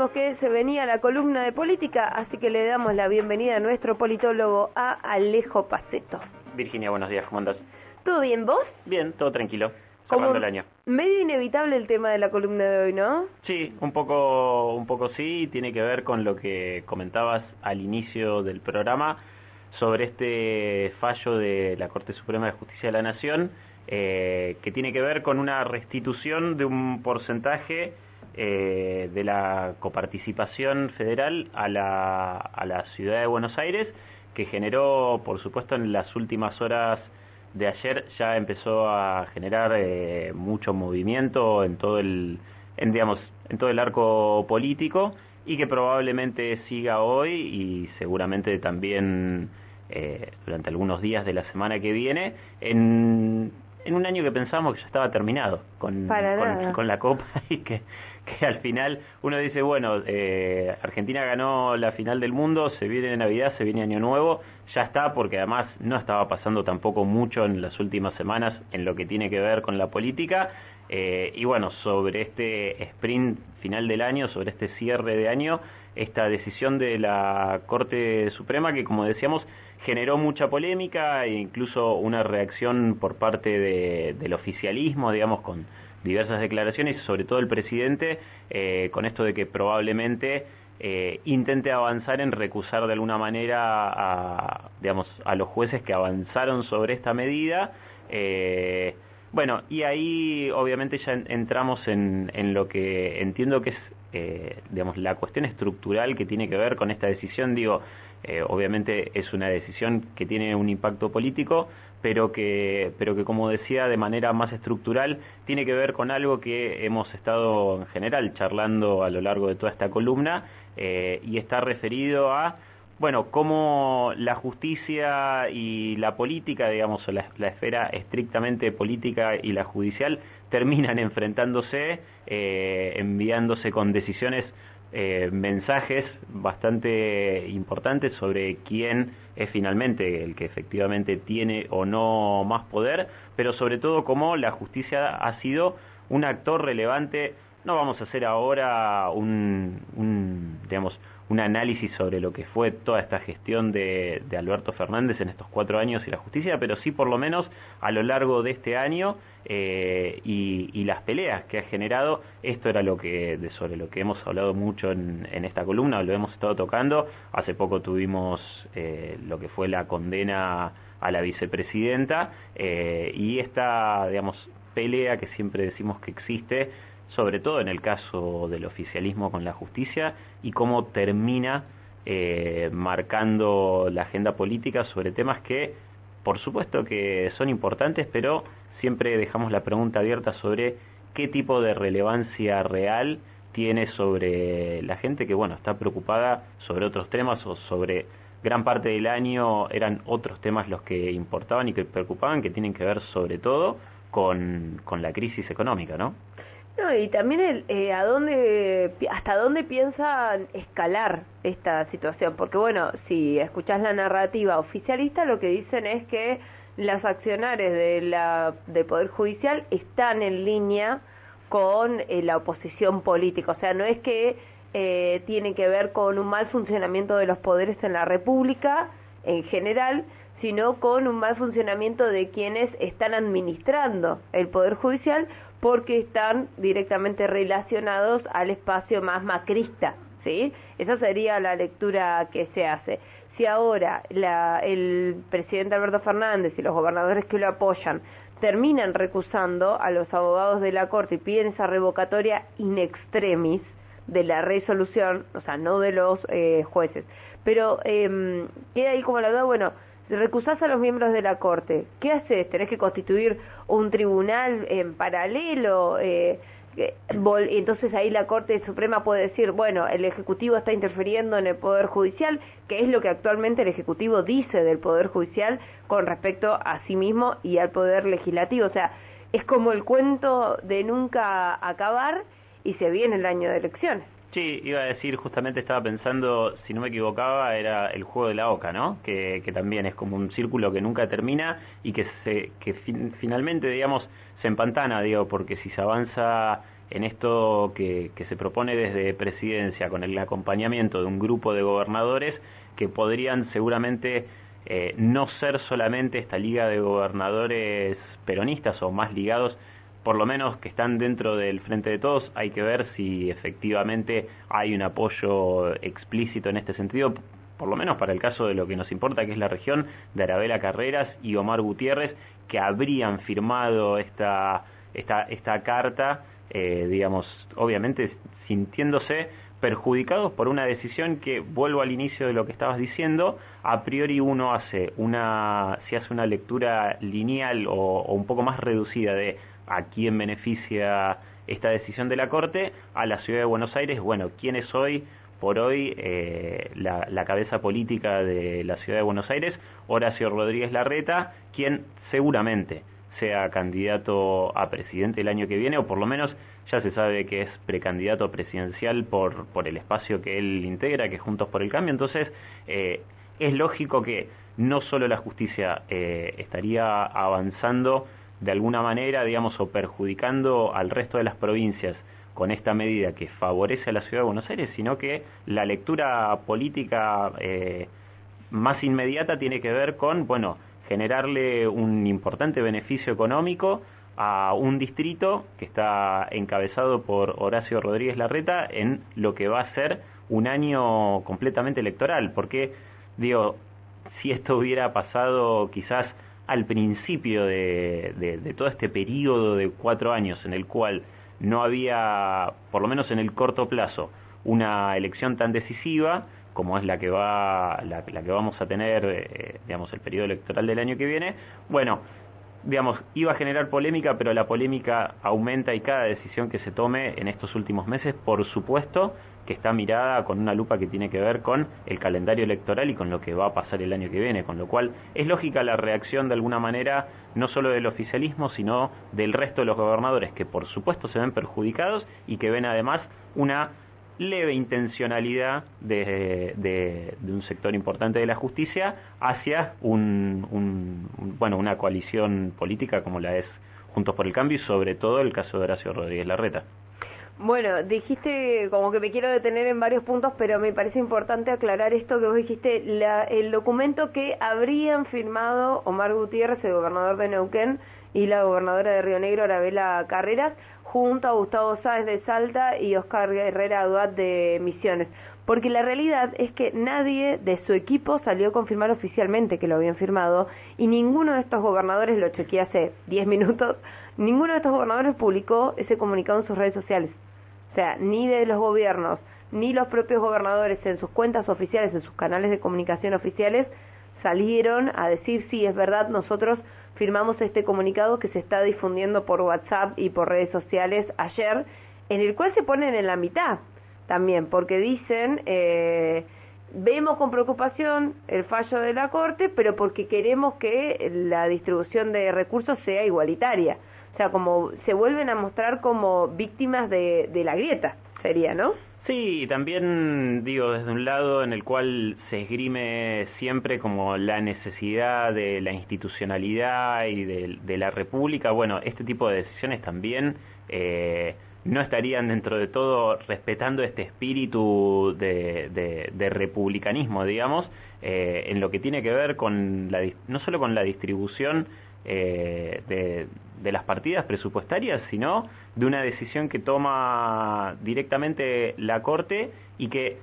dijimos que se venía la columna de política, así que le damos la bienvenida a nuestro politólogo, a Alejo Paceto. Virginia, buenos días, ¿cómo andas? ¿Todo bien, vos? Bien, todo tranquilo, Como el año. medio inevitable el tema de la columna de hoy, ¿no? Sí, un poco, un poco sí, tiene que ver con lo que comentabas al inicio del programa sobre este fallo de la Corte Suprema de Justicia de la Nación, eh, que tiene que ver con una restitución de un porcentaje eh, de la coparticipación federal a la, a la ciudad de Buenos Aires, que generó, por supuesto, en las últimas horas de ayer ya empezó a generar eh, mucho movimiento en todo el, en, digamos, en todo el arco político y que probablemente siga hoy y seguramente también eh, durante algunos días de la semana que viene en, en un año que pensamos que ya estaba terminado con, con, con la Copa y que, que al final uno dice, bueno, eh, Argentina ganó la final del mundo, se viene Navidad, se viene Año Nuevo, ya está, porque además no estaba pasando tampoco mucho en las últimas semanas en lo que tiene que ver con la política. Eh, y bueno, sobre este sprint final del año, sobre este cierre de año, esta decisión de la Corte Suprema que, como decíamos, generó mucha polémica e incluso una reacción por parte de- del oficialismo, digamos, con diversas declaraciones, sobre todo el presidente, eh, con esto de que probablemente eh, intente avanzar en recusar de alguna manera a, digamos, a los jueces que avanzaron sobre esta medida. Eh, bueno, y ahí obviamente ya en- entramos en, en lo que entiendo que es, eh, digamos, la cuestión estructural que tiene que ver con esta decisión. Digo, eh, obviamente es una decisión que tiene un impacto político, pero que, pero que como decía, de manera más estructural, tiene que ver con algo que hemos estado en general charlando a lo largo de toda esta columna, eh, y está referido a bueno, cómo la justicia y la política, digamos, o la, la esfera estrictamente política y la judicial terminan enfrentándose, eh, enviándose con decisiones, eh, mensajes bastante importantes sobre quién es finalmente el que efectivamente tiene o no más poder, pero sobre todo cómo la justicia ha sido un actor relevante. No vamos a hacer ahora un, un digamos, un análisis sobre lo que fue toda esta gestión de, de, Alberto Fernández en estos cuatro años y la justicia, pero sí por lo menos a lo largo de este año eh, y, y, las peleas que ha generado. Esto era lo que de, sobre lo que hemos hablado mucho en, en, esta columna, lo hemos estado tocando. Hace poco tuvimos eh, lo que fue la condena a la vicepresidenta eh, y esta, digamos, pelea que siempre decimos que existe sobre todo en el caso del oficialismo con la justicia y cómo termina eh, marcando la agenda política sobre temas que, por supuesto que son importantes, pero siempre dejamos la pregunta abierta sobre qué tipo de relevancia real tiene sobre la gente que, bueno, está preocupada sobre otros temas o sobre gran parte del año eran otros temas los que importaban y que preocupaban, que tienen que ver sobre todo con, con la crisis económica, ¿no? No, y también el, eh, a dónde, hasta dónde piensan escalar esta situación, porque bueno, si escuchás la narrativa oficialista, lo que dicen es que las accionarias de la del poder judicial están en línea con eh, la oposición política, o sea, no es que eh, tiene que ver con un mal funcionamiento de los poderes en la República en general, sino con un mal funcionamiento de quienes están administrando el poder judicial porque están directamente relacionados al espacio más macrista, ¿sí? Esa sería la lectura que se hace. Si ahora la, el presidente Alberto Fernández y los gobernadores que lo apoyan terminan recusando a los abogados de la Corte y piden esa revocatoria in extremis de la resolución, o sea, no de los eh, jueces, pero eh, queda ahí como la duda, bueno, recusás a los miembros de la Corte, ¿qué haces? ¿Tenés que constituir un tribunal en paralelo? Eh, entonces ahí la Corte Suprema puede decir, bueno, el Ejecutivo está interfiriendo en el Poder Judicial, que es lo que actualmente el Ejecutivo dice del Poder Judicial con respecto a sí mismo y al Poder Legislativo. O sea, es como el cuento de nunca acabar y se viene el año de elecciones. Sí, iba a decir, justamente estaba pensando, si no me equivocaba, era el juego de la oca, ¿no? Que, que también es como un círculo que nunca termina y que, se, que fin, finalmente, digamos, se empantana, digo, porque si se avanza en esto que, se propone desde presidencia con el acompañamiento de un grupo de gobernadores que podrían seguramente eh, no ser solamente esta liga de gobernadores peronistas o más ligados, por lo menos que están dentro del frente de todos, hay que ver si efectivamente hay un apoyo explícito en este sentido, por lo menos para el caso de lo que nos importa, que es la región de Arabela Carreras y Omar Gutiérrez, que habrían firmado esta, esta, esta carta eh, digamos, obviamente sintiéndose perjudicados por una decisión que, vuelvo al inicio de lo que estabas diciendo, a priori uno hace una, si hace una lectura lineal o, un poco más reducida de a quién beneficia esta decisión de la Corte, a la ciudad de Buenos Aires, bueno, ¿quién es hoy, por hoy, eh, la, cabeza política de la ciudad de Buenos Aires? Horacio Rodríguez Larreta, quien seguramente sea candidato a presidente el año que viene, o por lo menos ya se sabe que es precandidato presidencial por, por el espacio que él integra, que es Juntos por el Cambio. Entonces, eh, es lógico que no solo la justicia eh, estaría avanzando de alguna manera, digamos, o perjudicando al resto de las provincias con esta medida que favorece a la ciudad de Buenos Aires, sino que la lectura política eh, más inmediata tiene que ver con, bueno, generarle un importante beneficio económico a un distrito que está encabezado por Horacio Rodríguez Larreta en lo que va a ser un año completamente electoral, porque digo, si esto hubiera pasado quizás al principio de, todo este periodo de cuatro años en el cual no había, por lo menos en el corto plazo, una elección tan decisiva, como es la que va la, que vamos a tener eh, digamos el periodo electoral del año que viene bueno digamos iba a generar polémica pero la polémica aumenta y cada decisión que se tome en estos últimos meses por supuesto que está mirada con una lupa que tiene que ver con el calendario electoral y con lo que va a pasar el año que viene, con lo cual es lógica la reacción de alguna manera no solo del oficialismo, sino del resto de los gobernadores, que por supuesto se ven perjudicados y que ven además una leve intencionalidad de, de, un sector importante de la justicia hacia un, bueno, una coalición política como la es Juntos por el Cambio y sobre todo el caso de Horacio Rodríguez Larreta. Bueno, dijiste como que me quiero detener en varios puntos, pero me parece importante aclarar esto que vos dijiste, la, el documento que habrían firmado Omar Gutiérrez, el gobernador de Neuquén, y la gobernadora de Río Negro, Arabela Carreras, junto a Gustavo Sáez de Salta y Oscar Herrera Aduat de Misiones. Porque la realidad es que nadie de su equipo salió a confirmar oficialmente que lo habían firmado y ninguno de estos gobernadores, lo chequeé hace 10 minutos, ninguno de estos gobernadores publicó ese comunicado en sus redes sociales. O sea, ni de los gobiernos, ni los propios gobernadores en sus cuentas oficiales, en sus canales de comunicación oficiales, salieron a decir, sí, es verdad, nosotros firmamos este comunicado que se está difundiendo por WhatsApp y por redes sociales ayer, en el cual se ponen en la mitad también, porque dicen, eh, vemos con preocupación el fallo de la Corte, pero porque queremos que la distribución de recursos sea igualitaria. O sea, como se vuelven a mostrar como víctimas de, de la grieta, sería, ¿no? Sí, también digo desde un lado en el cual se esgrime siempre como la necesidad de la institucionalidad y de, la república, bueno, este tipo de decisiones también eh, no estarían dentro de todo respetando este espíritu de, republicanismo, digamos, eh, en lo que tiene que ver con la, no solo con la distribución eh, de, de las partidas presupuestarias, sino de una decisión que toma directamente la Corte y que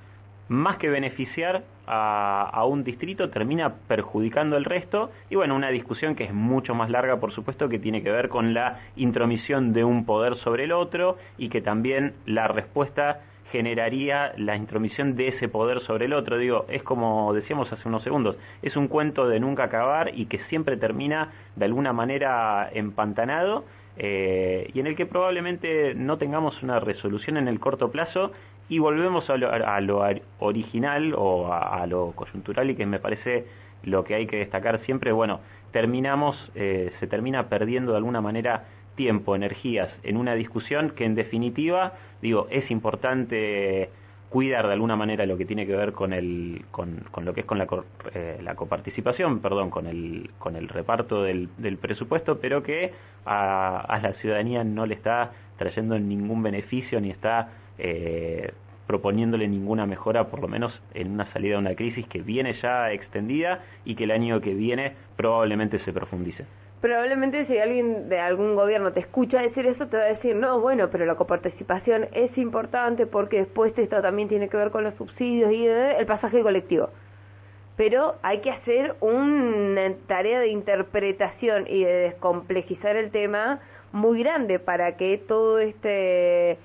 más que beneficiar a, un distrito termina perjudicando el resto. Y bueno, una discusión que es mucho más larga por supuesto que tiene que ver con la intromisión de un poder sobre el otro y que también la respuesta generaría la intromisión de ese poder sobre el otro. Digo, es como decíamos hace unos segundos, es un cuento de nunca acabar y que siempre termina de alguna manera empantanado eh, y en el que probablemente no tengamos una resolución en el corto plazo y volvemos a lo, original o a, lo coyuntural y que me parece lo que hay que destacar siempre, bueno, terminamos, eh, se termina perdiendo de alguna manera tiempo, energías en una discusión que en definitiva, digo, es importante cuidar de alguna manera lo que tiene que ver con el con, con lo que es con la, eh, la coparticipación perdón con el con el reparto del, del presupuesto pero que a, la ciudadanía no le está trayendo ningún beneficio ni está eh, proponiéndole ninguna mejora por lo menos en una salida de una crisis que viene ya extendida y que el año que viene probablemente se profundice probablemente si alguien de algún gobierno te escucha decir eso, te va a decir, no, bueno, pero la coparticipación es importante porque después esto también tiene que ver con los subsidios y el pasaje colectivo. Pero hay que hacer una tarea de interpretación y de descomplejizar el tema muy grande para que todo este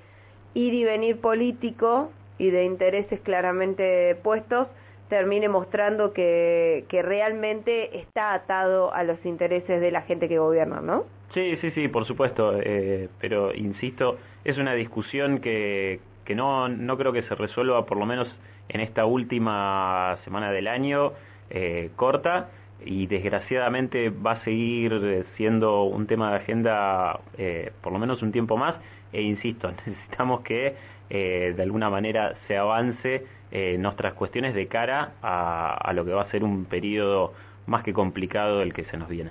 ir y venir político y de intereses claramente puestos termine mostrando que, que realmente está atado a los intereses de la gente que gobierna, ¿no? Sí, sí, sí, por supuesto, eh, pero insisto, es una discusión que, que no, no creo que se resuelva por lo menos en esta última semana del año eh, corta y desgraciadamente va a seguir siendo un tema de agenda eh, por lo menos un tiempo más e insisto, necesitamos que eh, de alguna manera se avance eh, nuestras cuestiones de cara a, a, lo que va a ser un periodo más que complicado del que se nos viene.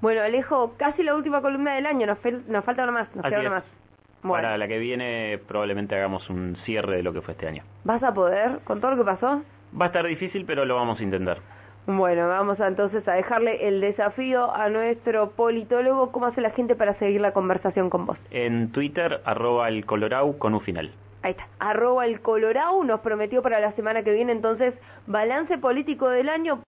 Bueno, Alejo, casi la última columna del año, nos, nos falta una más, nos queda una más. Bueno. Para la que viene probablemente hagamos un cierre de lo que fue este año. ¿Vas a poder con todo lo que pasó? Va a estar difícil, pero lo vamos a intentar. Bueno, vamos entonces a dejarle el desafío a nuestro politólogo. ¿Cómo hace la gente para seguir la conversación con vos? En Twitter, arroba el Colorau con un final. Ahí está, arroba el Colorau nos prometió para la semana que viene entonces balance político del año.